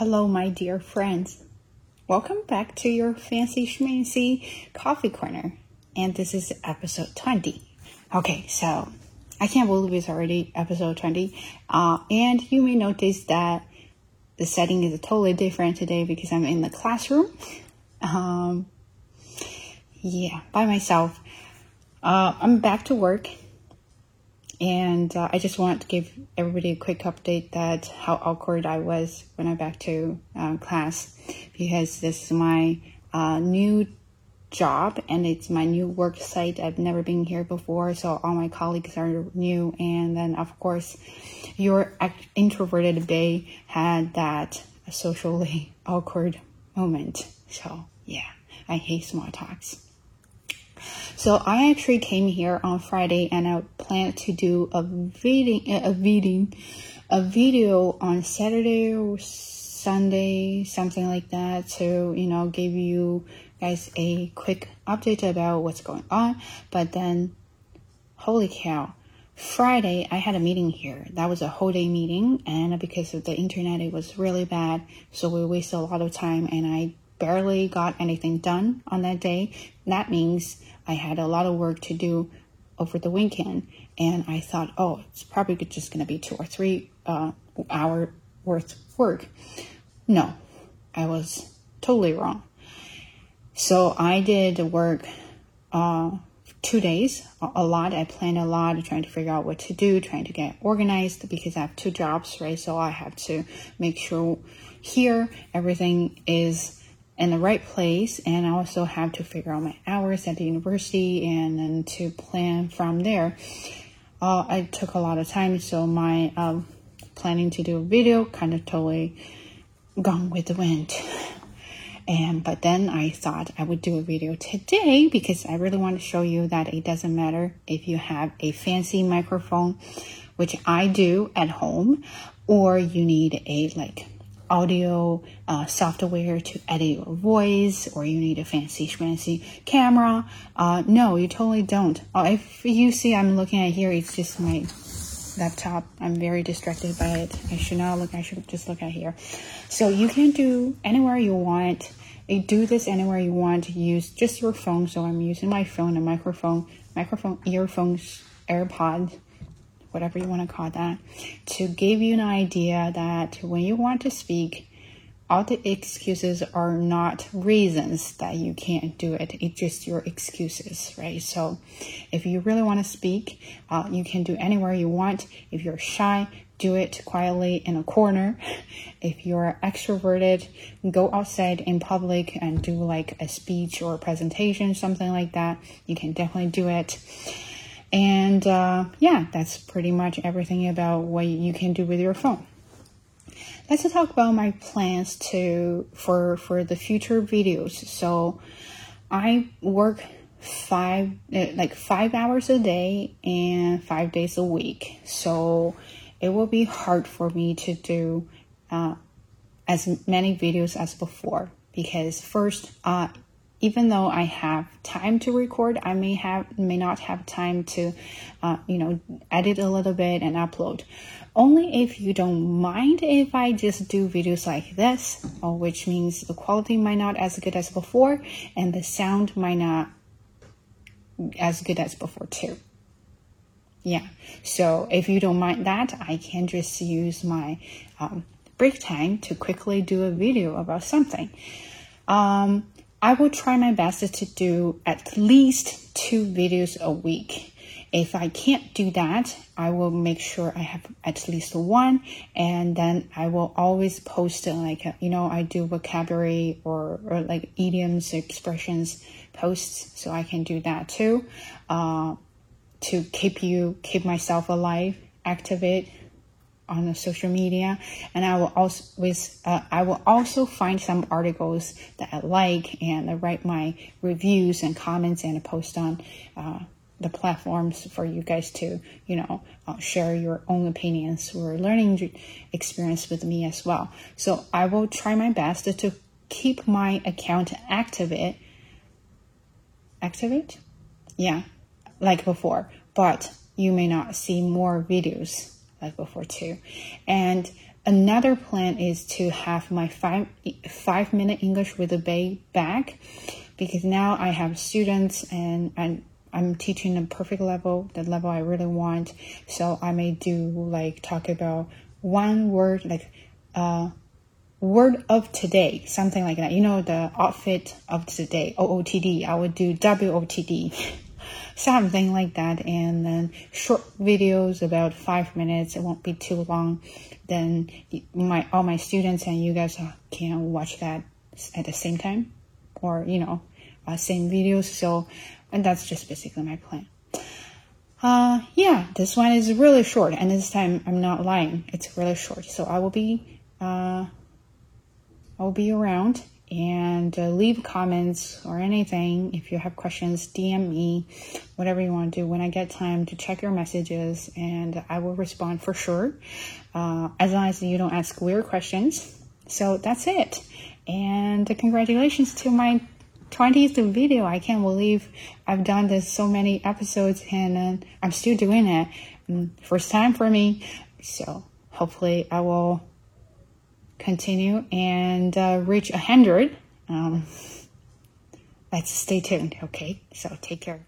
Hello, my dear friends. Welcome back to your fancy schmancy coffee corner. And this is episode 20. Okay, so I can't believe it's already episode 20. Uh, and you may notice that the setting is totally different today because I'm in the classroom. Um, yeah, by myself. Uh, I'm back to work and uh, I just want to give everybody a quick update that how awkward I was when I back to uh, class because this is my uh, new job and it's my new work site. I've never been here before, so all my colleagues are new. And then, of course, your introverted Bay had that socially awkward moment. So, yeah, I hate small talks. So I actually came here on Friday and I plan to do a video, eh, a video, a video on Saturday or Sunday, something like that, to you know give you guys a quick update about what's going on. But then, holy cow! Friday, I had a meeting here. That was a whole day meeting, and because of the internet, it was really bad. So we wasted a lot of time, and I barely got anything done on that day. That means I had a lot of work to do over the weekend, and I thought, oh, it's probably just going to be two or three uh, hour worth work. No, I was totally wrong. So I did work uh, two days, a lot. I planned a lot, trying to figure out what to do, trying to get organized because I have two jobs, right? So I have to make sure here everything is in the right place and I also have to figure out my hours at the university and then to plan from there. Uh, I took a lot of time, so my um, planning to do a video kind of totally gone with the wind. And but then I thought I would do a video today because I really want to show you that it doesn't matter if you have a fancy microphone, which I do at home, or you need a like audio uh, software to edit your voice or you need a fancy schmancy camera. Uh, no, you totally don't. Uh, if you see I'm looking at here, it's just my laptop. I'm very distracted by it. I should not look, I should just look at here. So you can do anywhere you want. You do this anywhere you want. Use just your phone. So I'm using my phone, a microphone, microphone, earphones, AirPods whatever you want to call that, to give you an idea that when you want to speak, all the excuses are not reasons that you can't do it. It's just your excuses, right? So if you really want to speak, uh, you can do anywhere you want. If you're shy, do it quietly in a corner. If you're extroverted, go outside in public and do like a speech or a presentation, something like that. You can definitely do it. And uh, yeah, that's pretty much everything about what you can do with your phone. Let's talk about my plans to for for the future videos. So I work five eh, like five hours a day and five days a week. So it will be hard for me to do uh, as many videos as before because first uh, even though I have time to record, I may have may not have time to, uh, you know, edit a little bit and upload. Only if you don't mind if I just do videos like this, or which means the quality might not as good as before, and the sound might not as good as before too. Yeah. So if you don't mind that, I can just use my um, break time to quickly do a video about something. Um, I will try my best to do at least two videos a week. If I can't do that, I will make sure I have at least one, and then I will always post like you know I do vocabulary or, or like idioms, expressions posts, so I can do that too, uh, to keep you keep myself alive, activate on the social media. And I will also with uh, I will also find some articles that I like and I write my reviews and comments and post on uh, the platforms for you guys to you know uh, share your own opinions or learning experience with me as well. So I will try my best to keep my account active. activate? Yeah like before. But you may not see more videos like before too. And another plan is to have my five five minute English with a bay back because now I have students and I'm, I'm teaching a perfect level, the level I really want. So I may do like talk about one word, like uh, word of today, something like that. You know, the outfit of today, OOTD. I would do WOTD, something like that. And then short videos about five minutes. It won't be too long. Then my all my students and you guys can watch that at the same time, or you know, uh, same videos. So, and that's just basically my plan. Uh, yeah, this one is really short, and this time I'm not lying. It's really short. So I will be uh I'll be around and uh, leave comments or anything. If you have questions, DM me, whatever you want to do. When I get time to check your messages, and I will respond for sure, uh, as long as you don't ask weird questions. So that's it. And congratulations to my 20th video. I can't believe I've done this so many episodes and uh, I'm still doing it. Mm, first time for me. So hopefully I will continue and uh, reach 100. Um, let's stay tuned, okay? So take care.